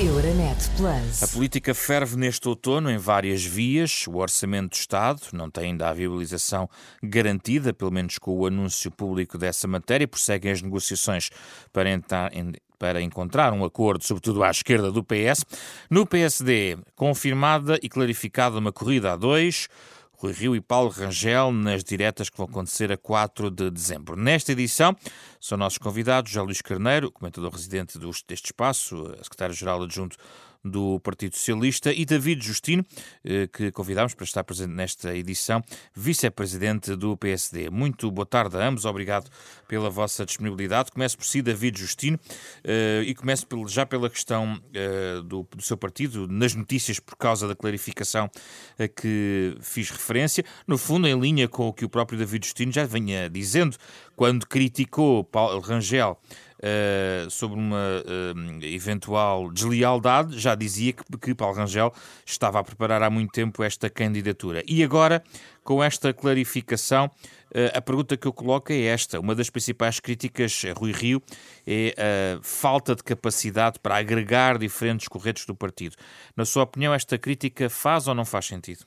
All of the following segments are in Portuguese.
Euronet Plus. A política ferve neste outono em várias vias. O Orçamento do Estado não tem ainda a viabilização garantida, pelo menos com o anúncio público dessa matéria. Prosseguem as negociações para entrar para encontrar um acordo, sobretudo à esquerda do PS. No PSD, confirmada e clarificada uma corrida a dois. Rui Rio e Paulo Rangel nas diretas que vão acontecer a 4 de dezembro. Nesta edição são nossos convidados José Luís Carneiro, comentador residente deste espaço, secretário-geral adjunto do Partido Socialista, e David Justino, eh, que convidámos para estar presente nesta edição, vice-presidente do PSD. Muito boa tarde a ambos, obrigado pela vossa disponibilidade. Começo por si, David Justino, eh, e começo já pela questão eh, do, seu partido, nas notícias por causa da clarificação a que fiz referência, no fundo em linha com o que o próprio David Justino já vinha dizendo quando criticou Paulo Rangel uh, sobre uma uh, eventual deslealdade, já dizia que, que Paulo Rangel estava a preparar há muito tempo esta candidatura. E agora, com esta clarificação, uh, a pergunta que eu coloco é esta. Uma das principais críticas a Rui Rio é a falta de capacidade para agregar diferentes corretos do partido. Na sua opinião, esta crítica faz ou não faz sentido?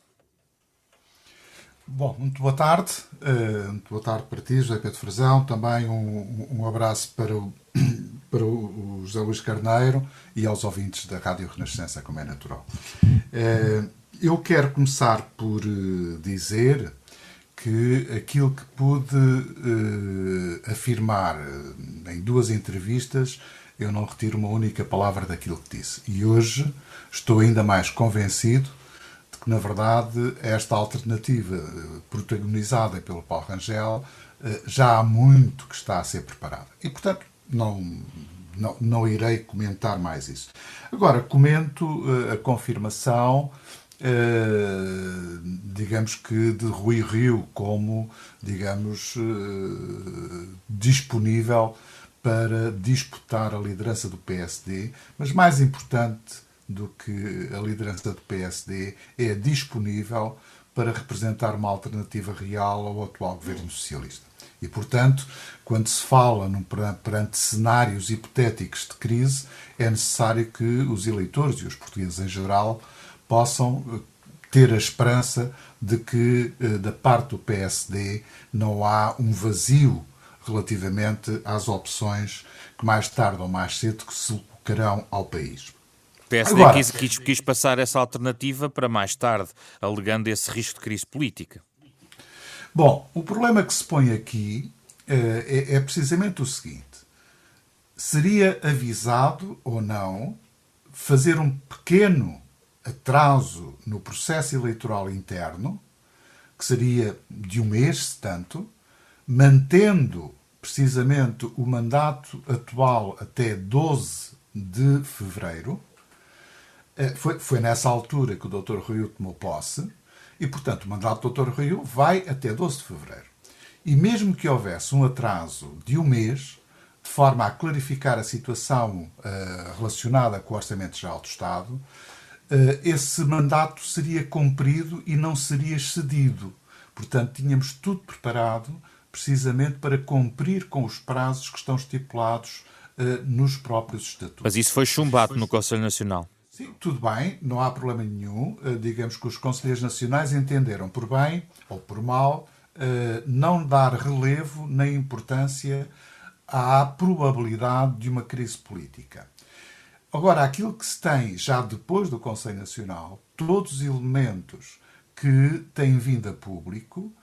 Bom, muito boa tarde. Uh, muito boa tarde para ti, José Pedro Frazão. Também um, um abraço para o, para o José Luís Carneiro e aos ouvintes da Rádio Renascença, como é natural. Uh, eu quero começar por uh, dizer que aquilo que pude afirmar em duas entrevistas, eu não retiro uma única palavra daquilo que disse. E hoje estou ainda mais convencido que, na verdade, esta alternativa eh, protagonizada pelo Paulo Rangel eh, já há muito que está a ser preparada. E, portanto, não, não, não irei comentar mais isso. Agora, comento eh, a confirmação, digamos que, de Rui Rio como, digamos, disponível para disputar a liderança do PSD, mas mais importante do que a liderança do PSD é disponível para representar uma alternativa real ao atual governo socialista. E, portanto, quando se fala num, perante cenários hipotéticos de crise, é necessário que os eleitores e os portugueses em geral possam eh, ter a esperança de que, eh, da parte do PSD, não há um vazio relativamente às opções que mais tarde ou mais cedo se colocarão ao país. PSD Agora, quis, quis, quis passar essa alternativa para mais tarde, alegando esse risco de crise política. Bom, o problema que se põe aqui uh, é, é, precisamente o seguinte: seria avisado ou não fazer um pequeno atraso no processo eleitoral interno, que seria de um mês, se tanto, mantendo precisamente o mandato atual até 12 de fevereiro, é, foi, foi nessa altura que o Dr. Rui tomou posse e, portanto, o mandato do Dr. Rui vai até 12 de fevereiro. E mesmo que houvesse um atraso de um mês, de forma a clarificar a situação uh, relacionada com o Orçamento Geral do Estado, uh, esse mandato seria cumprido e não seria cedido. Portanto, tínhamos tudo preparado precisamente para cumprir com os prazos que estão estipulados uh, nos próprios estatutos. Mas isso foi chumbado no Conselho Nacional. Sim, tudo bem, não há problema nenhum. Uh, digamos que os Conselheiros Nacionais entenderam por bem ou por mal uh, não dar relevo nem importância à probabilidade de uma crise política. Agora, aquilo que se tem já depois do Conselho Nacional, todos os elementos que têm vindo a público,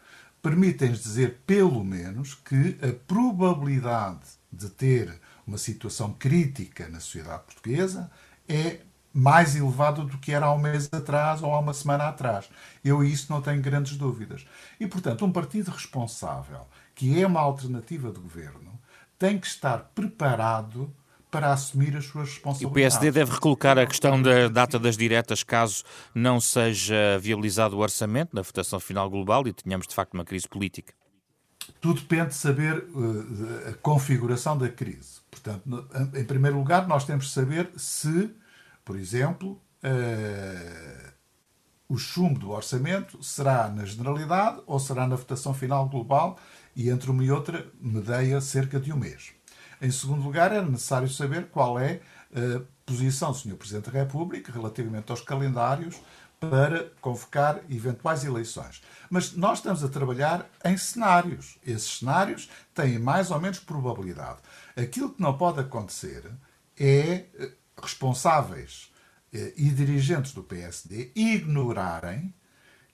permitem-nos dizer, pelo menos, que a probabilidade de ter uma situação crítica na sociedade portuguesa é mais elevado do que era há um mês atrás ou há uma semana atrás. Eu isso não tenho grandes dúvidas. E, portanto, um partido responsável, que é uma alternativa de governo, tem que estar preparado para assumir as suas responsabilidades. E o PSD deve recolocar a questão da data das diretas caso não seja viabilizado o orçamento na votação final global e tenhamos, de facto, uma crise política. Tudo depende de saber uh, a configuração da crise. Portanto, em primeiro lugar, nós temos de saber se por exemplo, uh, o chumbo do orçamento será na generalidade ou será na votação final global e entre uma e outra medeia cerca de um mês. Em segundo lugar, era necessário saber qual é a posição do Sr. Presidente da República relativamente aos calendários para convocar eventuais eleições. Mas nós estamos a trabalhar em cenários. Esses cenários têm mais ou menos probabilidade. Aquilo que não pode acontecer é eh, responsáveis eh, e dirigentes do PSD ignorarem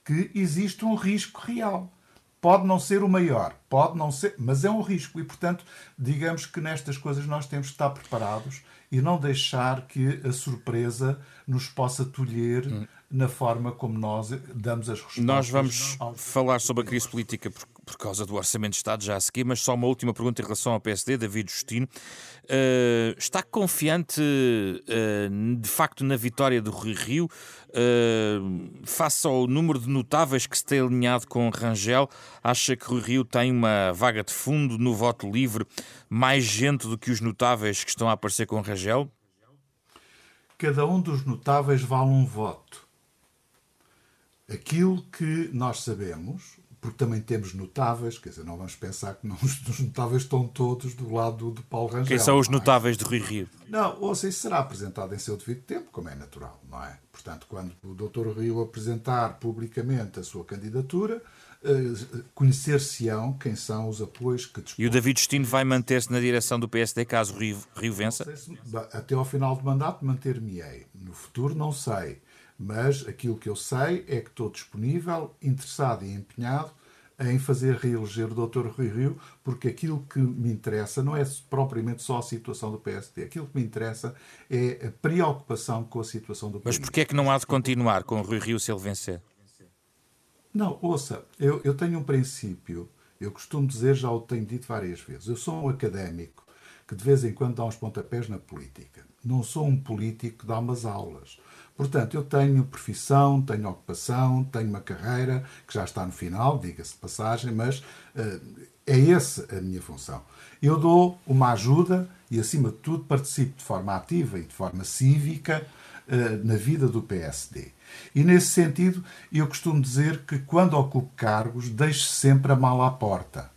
que existe um risco real. Pode não ser o maior, pode não ser, mas é um risco e, portanto, digamos que nestas coisas nós temos que estar preparados e não deixar que a surpresa nos possa tolher hum. na forma como nós damos as respostas. Nós vamos falar sobre a crise política por, por, causa do Orçamento de Estado já a seguir, mas só uma última pergunta em relação ao PSD, David Justino. Uh, está confiante, uh, de facto, na vitória do Rui Rio, uh, face ao número de notáveis que se tem alinhado com Rangel? Acha que Rui Rio tem uma vaga de fundo no voto livre, mais gente do que os notáveis que estão a aparecer com Rangel? cada um dos notáveis vale um voto. Aquilo que nós sabemos, porque também temos notáveis, quer dizer, não vamos pensar que não, os notáveis estão todos do lado do Paulo Rangel. Quem são os é? notáveis de Rui Rio? Não, ou seja, será apresentado em seu devido tempo, como é natural, não é? Portanto, quando o Dr. Rio apresentar publicamente a sua candidatura, eh, conhecer-se-ão quem são os apoios que dispõem. E o David Destino vai manter-se na direção do PSD caso Rio, Rio vença? Se, até ao final do mandato manter-me-ei. No futuro não sei. Mas aquilo que eu sei é que estou disponível, interessado e empenhado em fazer reeleger o Dr. Rui Rio, porque aquilo que me interessa não é propriamente só a situação do PSD. Aquilo que me interessa é a preocupação com a situação do país. Mas porquê é que não há de continuar com o Rui Rio se ele vencer? Não, ouça, eu, eu tenho um princípio, eu costumo dizer, já o tenho dito várias vezes, eu sou um académico que de vez em quando dá uns pontapés na política. Não sou um político que dá umas aulas. Portanto, eu tenho profissão, tenho ocupação, tenho uma carreira que já está no final, diga-se de passagem, mas uh, é essa a minha função. Eu dou uma ajuda e, acima de tudo, participo de forma ativa e de forma cívica uh, na vida do PSD. E nesse sentido, eu costumo dizer que quando ocupo cargos, deixo sempre a mala à porta.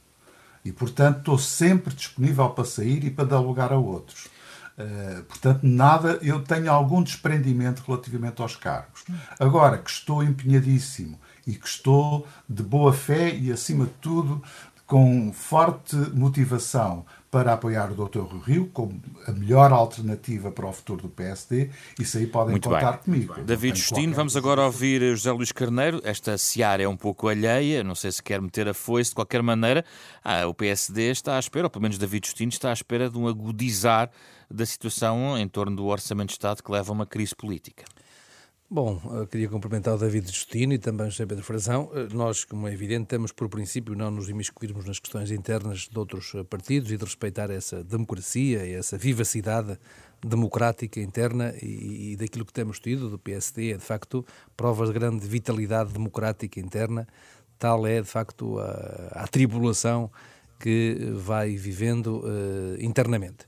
E, portanto, estou sempre disponível para sair e para dar lugar a outros. Uh, portanto, nada, eu tenho algum desprendimento relativamente aos cargos. Agora, que estou empenhadíssimo e que estou de boa fé e, acima de tudo, com forte motivação para apoiar o Dr. Rui Rio como a melhor alternativa para o futuro do PSD. Isso aí podem Muito contar bem. comigo. David Justino, vamos agora ouvir José Luís Carneiro. Esta seara é um pouco alheia, não sei se quer meter a foice. De qualquer maneira, ah, o PSD está à espera, ou pelo menos David Justino está à espera de um agudizar da situação em torno do Orçamento de Estado que leva a uma crise política. Bom, queria cumprimentar o David Justino e também o José Pedro Frazão. Eh, nós, como é evidente, temos por princípio não nos imiscuirmos nas questões internas de outros eh, partidos e de respeitar essa democracia e essa vivacidade democrática interna e, e daquilo que temos tido do PSD é de facto prova de grande vitalidade democrática interna. Tal é de facto a, a tribulação que vai vivendo uh, internamente.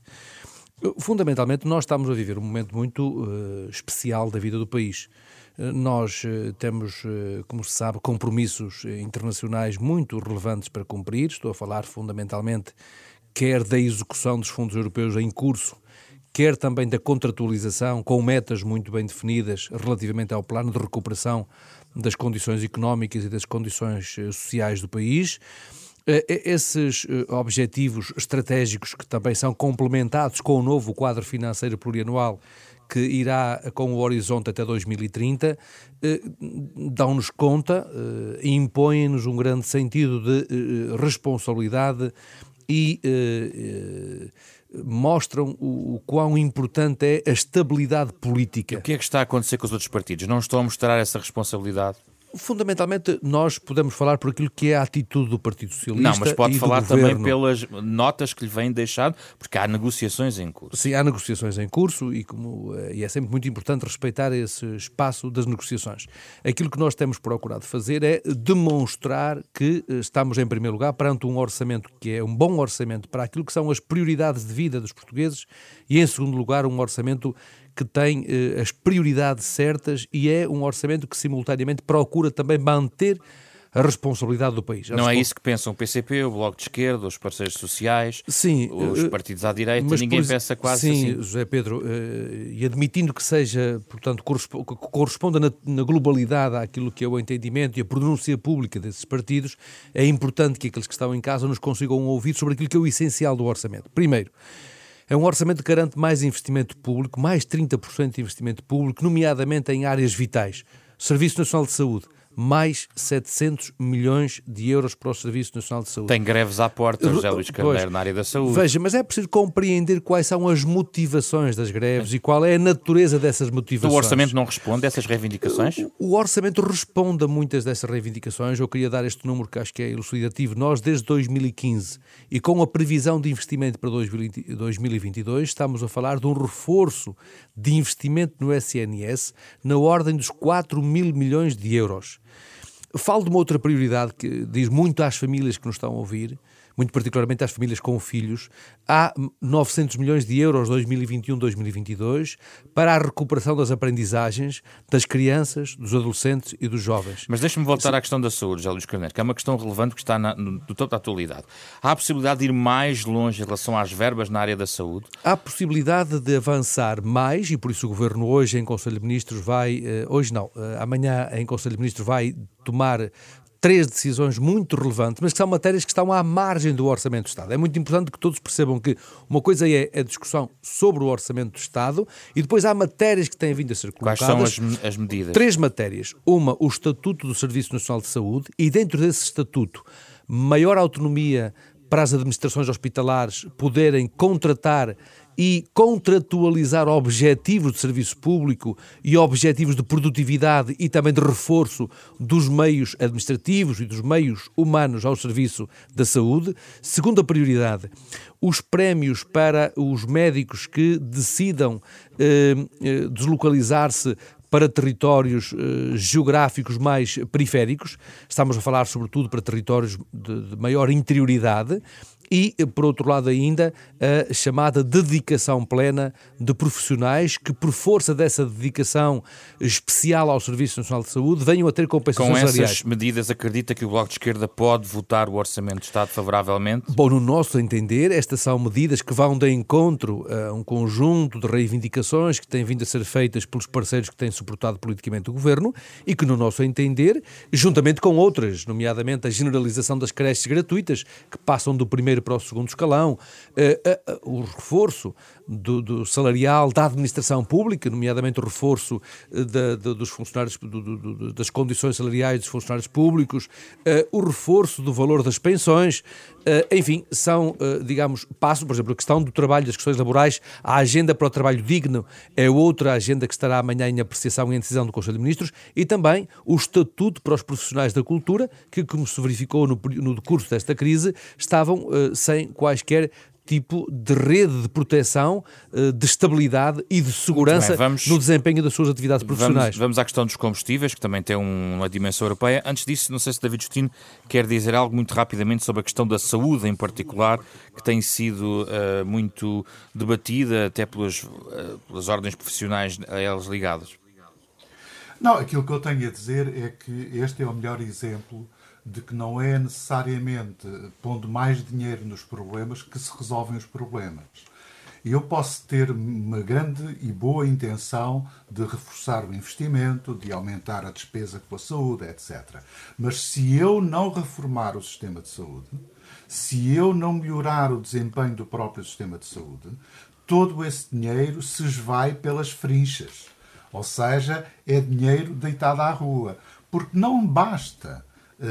Fundamentalmente, nós estamos a viver um momento muito uh, especial da vida do país. Uh, nós uh, temos, como se sabe, compromissos internacionais muito relevantes para cumprir. Estou a falar fundamentalmente quer da execução dos fundos europeus em curso, quer também da contratualização, com metas muito bem definidas relativamente ao plano de recuperação das condições económicas e das condições sociais do país. Eh, eh, esses eh, objetivos estratégicos que também são complementados com o novo quadro financeiro plurianual que irá com o horizonte até 2030, dão-nos conta e impõem-nos um grande sentido de responsabilidade e mostram o, quão importante é a estabilidade política. O que é que está a acontecer com os outros partidos? Não estão a mostrar essa responsabilidade? Fundamentalmente, nós podemos falar por aquilo que é a atitude do Partido Socialista. Não, mas pode falar também pelas notas que lhe vêm deixando, porque há negociações em curso. Sim, há negociações em curso e, como, eh, e é sempre muito importante respeitar esse espaço das negociações. Aquilo que nós temos procurado fazer é demonstrar que eh, estamos, em primeiro lugar, perante um orçamento que é um bom orçamento para aquilo que são as prioridades de vida dos portugueses e, em segundo lugar, um orçamento que tem eh, as prioridades certas e é um orçamento que simultaneamente procura também manter a responsabilidade do país. Não é isso que pensam o PCP, o Bloco de Esquerda, os parceiros sociais, sim, os uh, partidos à direita, mas ninguém por, pensa quase sim, assim. Sim, José Pedro, uh, e admitindo que seja, portanto, corresponda, corresponda na, na, globalidade àquilo que é o entendimento e a pronúncia pública desses partidos, é importante que aqueles que estão em casa nos consigam ouvir sobre aquilo que é o essencial do orçamento. Primeiro, é um orçamento que garante mais investimento público, mais 30% de investimento público, nomeadamente em áreas vitais. Serviço Nacional de Saúde, mais 700 milhões de euros para o Serviço Nacional de Saúde. Tem greves à porta, José Luís Carneiro, na área da saúde. Veja, mas é preciso compreender quais são as motivações das greves e qual é a natureza dessas motivações. O orçamento não responde a essas reivindicações? O, o orçamento responde a muitas dessas reivindicações. Eu queria dar este número que acho que é elucidativo. Nós, desde 2015, e com a previsão de investimento para 2022, estamos a falar de um reforço de investimento no SNS na ordem dos 4 mil milhões de euros. Falo de uma outra prioridade que diz muito às famílias que nos estão a ouvir, muito particularmente às famílias com filhos. Há 900 milhões de euros 2021-2022 para a recuperação das aprendizagens das crianças, dos adolescentes e dos jovens. Mas deixe-me voltar à questão da saúde, José Luís Carneiro, que é uma questão relevante que está na, no, no topo da atualidade. Há a possibilidade de ir mais longe em relação às verbas na área da saúde? Há a possibilidade de avançar mais e por isso o Governo hoje em Conselho de Ministros vai, eh, hoje não, eh, amanhã em Conselho de Ministros vai tomar três decisões muito relevantes, mas que são matérias que estão à margem do Orçamento do Estado. É muito importante que todos percebam que uma coisa é a discussão sobre o Orçamento do Estado e depois há matérias que têm vindo a ser colocadas. Quais são as, as medidas? Três matérias. Uma, o Estatuto do Serviço Nacional de Saúde e dentro desse Estatuto, maior autonomia para as administrações hospitalares poderem contratar e contratualizar objetivos de serviço público e objetivos de produtividade e também de reforço dos meios administrativos e dos meios humanos ao serviço da saúde. Segunda prioridade, os prémios para os médicos que decidam eh, eh deslocalizar-se para territórios eh, geográficos mais periféricos, estamos a falar sobretudo para territórios de, de maior interioridade, e, por outro lado, ainda a chamada dedicação plena de profissionais que, por força dessa dedicação especial ao Serviço Nacional de Saúde, venham a ter compensações salariais. Com essas medidas, acredita que o Bloco de Esquerda pode votar o Orçamento de Estado favoravelmente? Bom, no nosso entender, estas são medidas que vão de encontro a um conjunto de reivindicações que têm vindo a ser feitas pelos parceiros que têm suportado politicamente o Governo e que, no nosso entender, juntamente com outras, nomeadamente a generalização das creches gratuitas, que passam do primeiro para o segundo escalão, eh, eh, eh, o reforço do, do, salarial da administração pública, nomeadamente o reforço da, da, dos funcionários, do, das condições salariais dos funcionários públicos, o reforço do valor das pensões, enfim, são, digamos, passos, por exemplo, a questão do trabalho, das questões laborais, a agenda para o trabalho digno é outra agenda que estará amanhã em apreciação e em decisão do Conselho de Ministros, e também o estatuto para os profissionais da cultura, que, como se verificou no, no decurso desta crise, estavam sem quaisquer tipo de rede de proteção, eh, de estabilidade e de segurança bem, vamos, no desempenho das suas atividades profissionais. Vamos, vamos, à questão dos combustíveis, que também tem uma dimensão europeia. Antes disso, não sei se David Justino quer dizer algo muito rapidamente sobre a questão da saúde em particular, que tem sido uh, muito debatida até pelas, uh, pelas ordens profissionais a elas ligadas. Não, aquilo que eu tenho a dizer é que este é o melhor exemplo de que não é necessariamente pondo mais dinheiro nos problemas que se resolvem os problemas. E eu posso ter uma grande e boa intenção de reforçar o investimento, de aumentar a despesa com a saúde, etc. Mas se eu não reformar o sistema de saúde, se eu não melhorar o desempenho do próprio sistema de saúde, todo esse dinheiro se esvai pelas frinchas. Ou seja, é dinheiro deitado à rua. Porque não basta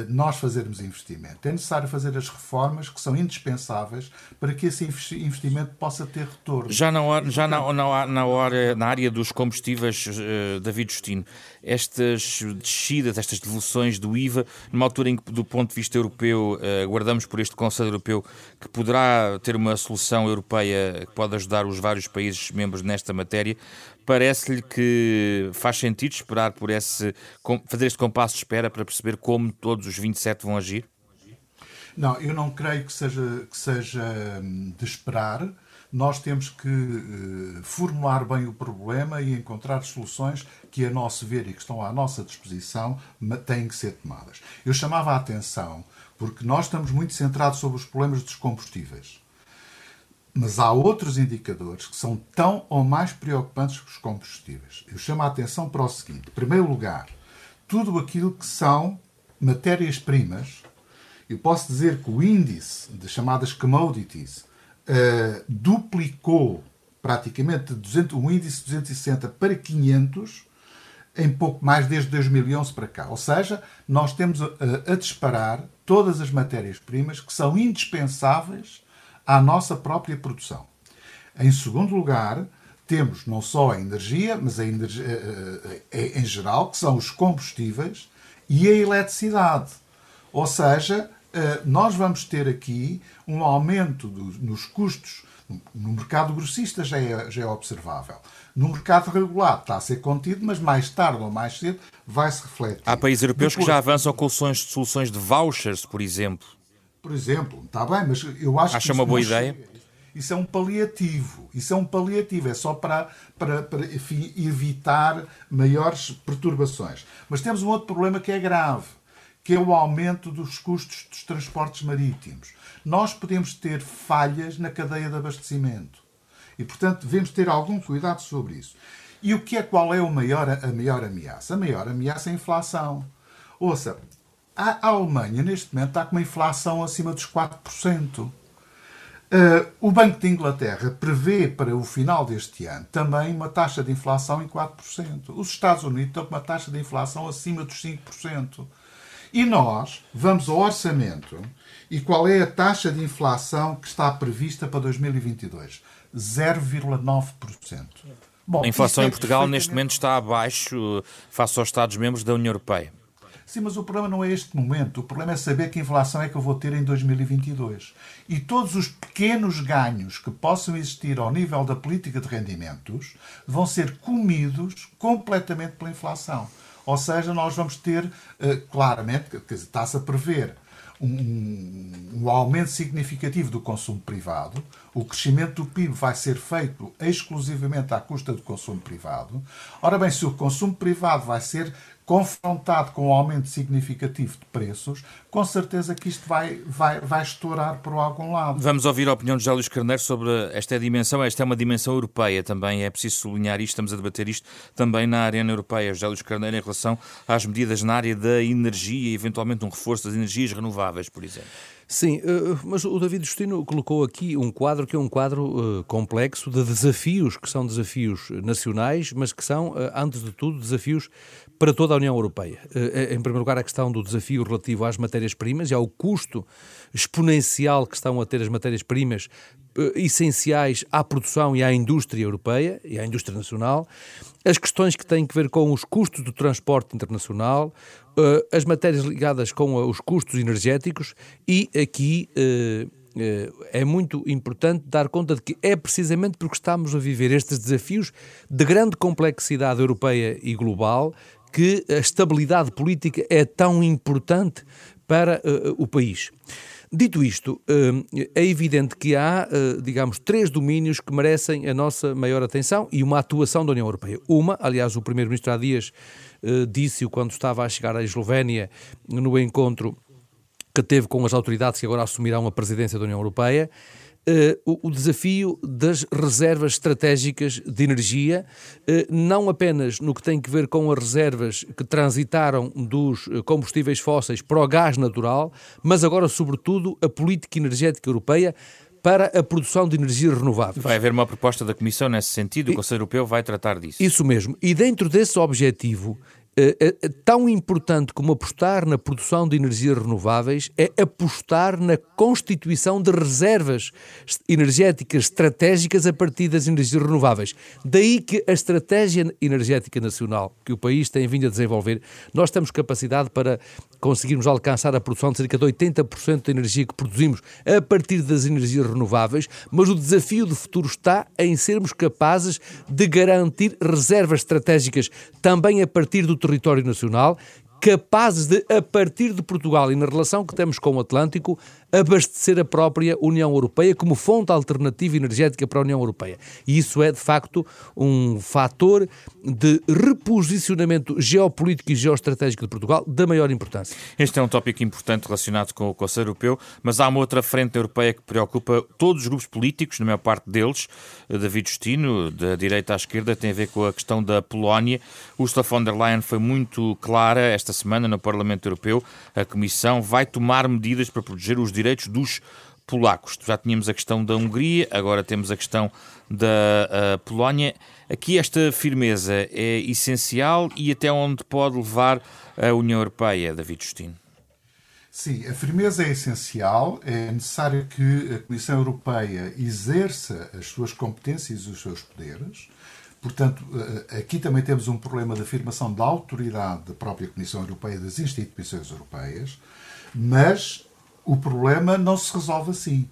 nós fazermos investimento. É necessário fazer as reformas que são indispensáveis para que esse investimento possa ter retorno. Já na, hora, já na, na, na, hora, na área dos combustíveis, uh, David Justino, estas descidas, estas devoluções do IVA, numa altura em que, do ponto de vista europeu, uh, aguardamos por este Conselho Europeu que poderá ter uma solução europeia que pode ajudar os vários países membros nesta matéria, Parece-lhe que faz sentido esperar por esse, fazer este compasso de espera para perceber como todos os 27 vão agir? Não, eu não creio que seja, que seja hum, de esperar, nós temos que uh, formular bem o problema e encontrar soluções que, a nosso ver e que estão à nossa disposição, têm que ser tomadas. Eu chamava a atenção porque nós estamos muito centrados sobre os problemas dos combustíveis. Mas há outros indicadores que são tão ou mais preocupantes que os combustíveis. Eu chamo a atenção para o seguinte: em primeiro lugar, tudo aquilo que são matérias-primas. Eu posso dizer que o índice de chamadas commodities uh, duplicou praticamente de 200, um índice de 260 para 500 em pouco mais desde 2011 para cá. Ou seja, nós temos a, a disparar todas as matérias-primas que são indispensáveis à nossa própria produção. Em segundo lugar, temos não só a energia, mas a energia eh, eh, em geral, que são os combustíveis e a eletricidade. Ou seja, eh, nós vamos ter aqui um aumento nos custos. No mercado grossista já é, já é observável. No mercado regulado está a ser contido, mas mais tarde ou mais cedo vai se refletir. Há países europeus Depois, que já avançam com soluções de vouchers, por exemplo. Por exemplo, está bem, mas eu acho Acha que. uma boa ideia? Isso é um paliativo. Isso é um paliativo. É só para, para, para enfim, evitar maiores perturbações. Mas temos um outro problema que é grave, que é o aumento dos custos dos transportes marítimos. Nós podemos ter falhas na cadeia de abastecimento. E, portanto, devemos ter algum cuidado sobre isso. E o que é qual é o maior, a maior ameaça? A maior ameaça é a inflação. Ouça, a Alemanha, neste momento, está com uma inflação acima dos 4%. Uh, o Banco de Inglaterra prevê para o final deste ano também uma taxa de inflação em 4%. Os Estados Unidos estão com uma taxa de inflação acima dos 5%. E nós vamos ao orçamento e qual é a taxa de inflação que está prevista para 2022? 0,9%. Bom, a inflação é em Portugal neste momento está abaixo face aos Estados-membros da União Europeia. Sim, mas o problema não é este momento. O problema é saber que inflação é que eu vou ter em 2022. E todos os pequenos ganhos que possam existir ao nível da política de rendimentos vão ser comidos completamente pela inflação. Ou seja, nós vamos ter, eh, claramente, está-se a prever um, um, aumento significativo do consumo privado, o crescimento do PIB vai ser feito exclusivamente à custa do consumo privado. Ora bem, se o consumo privado vai ser confrontado com um aumento significativo de preços, com certeza que isto vai, vai, vai estourar por algum lado. Vamos ouvir a opinião de José Luís Carneiro sobre esta dimensão. Esta é uma dimensão europeia também, é preciso sublinhar isto, estamos a debater isto também na arena europeia. José Luís Carneiro, em relação às medidas na área da energia e eventualmente um reforço das energias renováveis, por exemplo. Sim, eh, mas o David Justino colocou aqui um quadro que é um quadro eh, complexo de desafios, que são desafios nacionais, mas que são, eh, antes de tudo, desafios para toda a União Europeia. Em primeiro lugar, a questão do desafio relativo às matérias-primas e ao custo exponencial que estão a ter as matérias-primas essenciais à produção e à indústria europeia e à indústria nacional, as questões que têm que ver com os custos do transporte internacional, uh, as matérias ligadas com os custos energéticos e aqui é muito importante dar conta de que é precisamente porque estamos a viver estes desafios de grande complexidade europeia e global que a estabilidade política é tão importante para o país. Dito isto, é evidente que há, digamos, três domínios que merecem a nossa maior atenção e uma atuação da União Europeia. Uma, aliás, o Primeiro-Ministro há dias eh, disse-o quando estava a chegar à Eslovénia no encontro que teve com as autoridades que agora assumirão a presidência da União Europeia. Uh, o, o, desafio das reservas estratégicas de energia, uh, não apenas no que tem que ver com as reservas que transitaram dos combustíveis fósseis para o gás natural, mas agora, sobretudo, a política energética europeia para a produção de energias renováveis. Vai haver uma proposta da Comissão nesse sentido, o Conselho Europeu vai tratar disso. Isso mesmo. E dentro desse objetivo, eh, eh, tão importante como apostar na produção de energias renováveis é apostar na constituição de reservas energéticas estratégicas a partir das energias renováveis. Daí que a estratégia energética nacional que o país tem vindo a desenvolver, nós temos capacidade para conseguirmos alcançar a produção de cerca de 80% da energia que produzimos a partir das energias renováveis, mas o desafio do futuro está em sermos capazes de garantir reservas estratégicas também a partir do território nacional capazes de, a partir de Portugal e na relação que temos com o Atlântico, abastecer a própria União Europeia como fonte alternativa energética para a União Europeia. E isso é, de facto, um fator de reposicionamento geopolítico e geoestratégico de Portugal da maior importância. Este é um tópico importante relacionado com o Conselho Europeu, mas há uma outra frente europeia que preocupa todos os grupos políticos, na maior parte deles. David Justino, da direita à esquerda, tem a ver com a questão da Polónia. Ursula von der Leyen foi muito clara esta semana no Parlamento Europeu. A Comissão vai tomar medidas para proteger os direitos dos polacos. Já tínhamos a questão da Hungria, agora temos a questão da Polónia. Aqui esta firmeza é essencial e até onde pode levar a União Europeia, David Justino? Sim, a firmeza é essencial. É necessário que a Comissão Europeia exerça as suas competências e os seus poderes. Portanto, eh, aqui também temos um problema de afirmação da autoridade da própria Comissão Europeia, das instituições europeias, mas o problema não se resolve assim.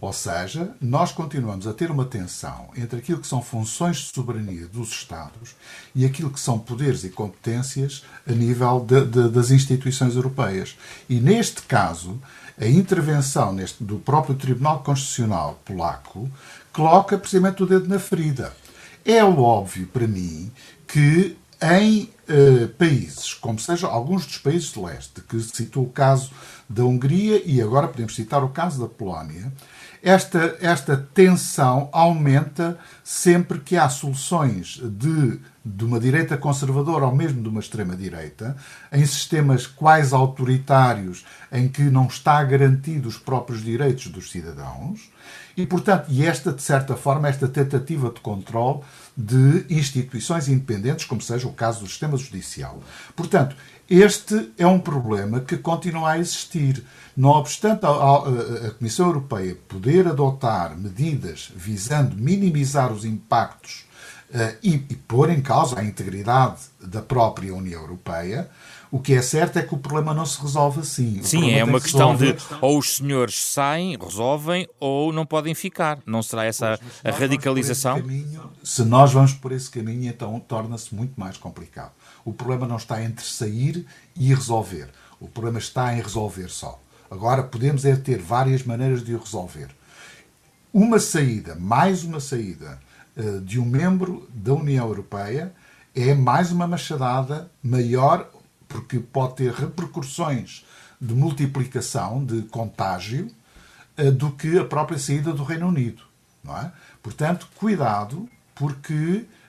Ou seja, nós continuamos a ter uma tensão entre aquilo que são funções de soberania dos Estados e aquilo que são poderes e competências a nível de, de, das instituições europeias. E neste caso, a intervenção neste, do próprio Tribunal Constitucional polaco coloca precisamente o dedo na ferida. É óbvio para mim que em eh, países, como sejam alguns dos países de leste, que citou o caso da Hungria e agora podemos citar o caso da Polónia, esta, esta tensão aumenta sempre que há soluções de, de uma direita conservadora ou mesmo de uma extrema-direita, em sistemas quase autoritários, em que não está garantido os próprios direitos dos cidadãos, e, portanto, e esta, de certa forma, esta tentativa de controle de instituições independentes, como seja o caso do sistema judicial. Portanto, este é um problema que continua a existir. Não obstante a, a, a, Comissão Europeia poder adotar medidas visando minimizar os impactos e, e pôr em causa a integridade da própria União Europeia, o que é certo é que o problema não se resolve assim. Sim, é uma questão de ou os senhores saem, resolvem, ou não podem ficar. Não será essa pois, a radicalização? Caminho, se nós vamos por esse caminho, então torna-se muito mais complicado. O problema não está entre sair e resolver. O problema está em resolver só. Agora, podemos é ter várias maneiras de o resolver. Uma saída, mais uma saída eh, de um membro da União Europeia é mais uma machadada maior porque pode ter repercussões de multiplicação, de contágio, eh, do que a própria saída do Reino Unido. Não é? Portanto, cuidado, porque eh,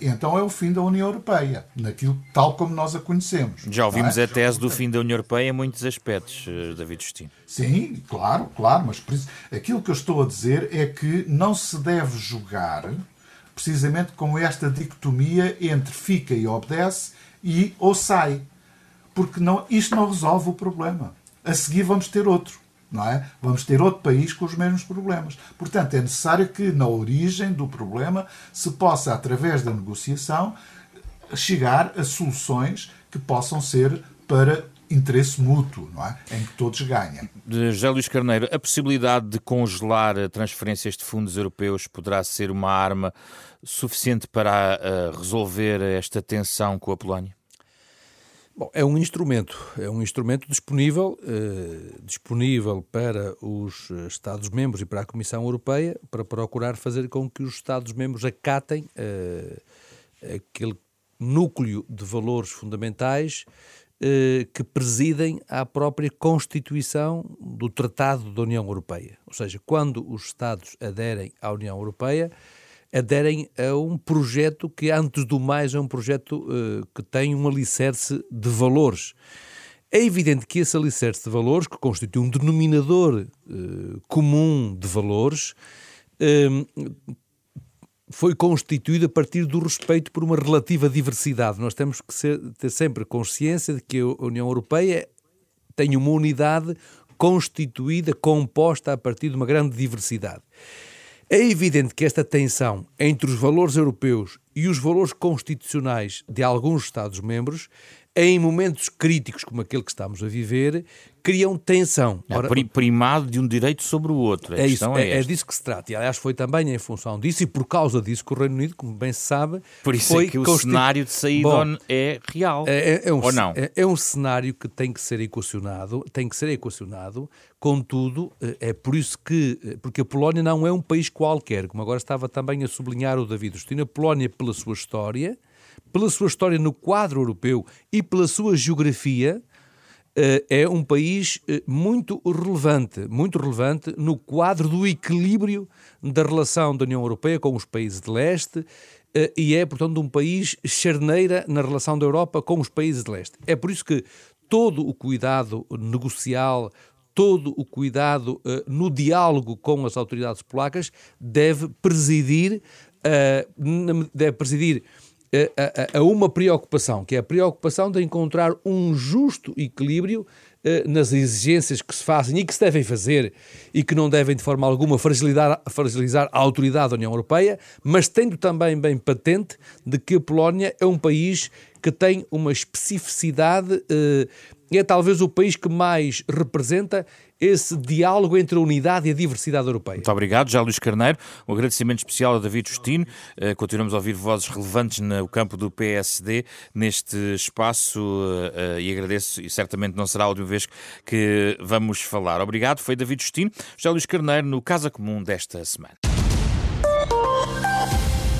então é o fim da União Europeia, naquilo tal como nós a conhecemos. Já ouvimos é? a tese do fim da União Europeia em muitos aspectos, eh, David Justino. Sim, claro, claro, mas aquilo que eu estou a dizer é que não se deve jogar precisamente com esta dicotomia entre fica e obedece e ou sai porque não, isto não resolve o problema. A seguir vamos ter outro. Não é? Vamos ter outro país com os mesmos problemas. Portanto, é necessário que na origem do problema se possa, através da negociação, chegar a soluções que possam ser para interesse mútuo, não é? em que todos ganham. José Luís Carneiro, a possibilidade de congelar transferências de fundos europeus poderá ser uma arma suficiente para uh, resolver esta tensão com a Polónia? Bom, é um instrumento, é um instrumento disponível, eh, disponível para os Estados-membros e para a Comissão Europeia para procurar fazer com que os Estados-membros acatem eh, aquele núcleo de valores fundamentais eh, que presidem à própria Constituição do Tratado da União Europeia. Ou seja, quando os Estados aderem à União Europeia, aderem a um projeto que, antes do mais, é um projeto uh, que tem um alicerce de valores. É evidente que esse alicerce de valores, que constitui um denominador uh, comum de valores, uh, foi constituído a partir do respeito por uma relativa diversidade. Nós temos que ser, ter sempre consciência de que a União Europeia tem uma unidade constituída, composta a partir de uma grande diversidade. É evidente que esta tensão entre os valores europeus e os valores constitucionais de alguns Estados-membros, em momentos críticos como aquele que estamos a viver, criam tensão. É, Ora, primado de um direito sobre o outro. é, isso, é, é, disso que se trata. E, aliás, foi também em função disso e por causa disso que o Reino Unido, como bem se sabe, por isso foi é que o cenário de saída Bom, é real. É, é, é um, ou não? É, é, um cenário que tem que ser equacionado, tem que ser equacionado. Contudo, eh, é por isso que, eh, porque a Polónia não é um país qualquer, como agora estava também a sublinhar o David Justino, a Polónia, pela sua história, pela sua história no quadro europeu e pela sua geografia, eh, é um país eh, muito relevante, muito relevante no quadro do equilíbrio da relação da União Europeia com os países de leste eh, e é, portanto, um país charneira na relação da Europa com os países de leste. É por isso que todo o cuidado negocial, todo o cuidado no diálogo com as autoridades polacas deve presidir, deve presidir a, uma preocupação, que é a preocupação de encontrar um justo equilíbrio eh, nas exigências que se fazem e que se devem fazer e que não devem de forma alguma fragilizar, fragilizar a autoridade da União Europeia, mas tendo também bem patente de que a Polónia é um país que tem uma especificidade, eh, é talvez o país que mais representa esse diálogo entre a unidade e a diversidade europeia. Muito obrigado, já Luís Carneiro. Um agradecimento especial a David Justino. Uh, continuamos a ouvir vozes relevantes no campo do PSD neste espaço uh, e agradeço, e certamente não será a última vez que vamos falar. Obrigado, foi David Justino. Já Luís Carneiro no Casa Comum desta semana.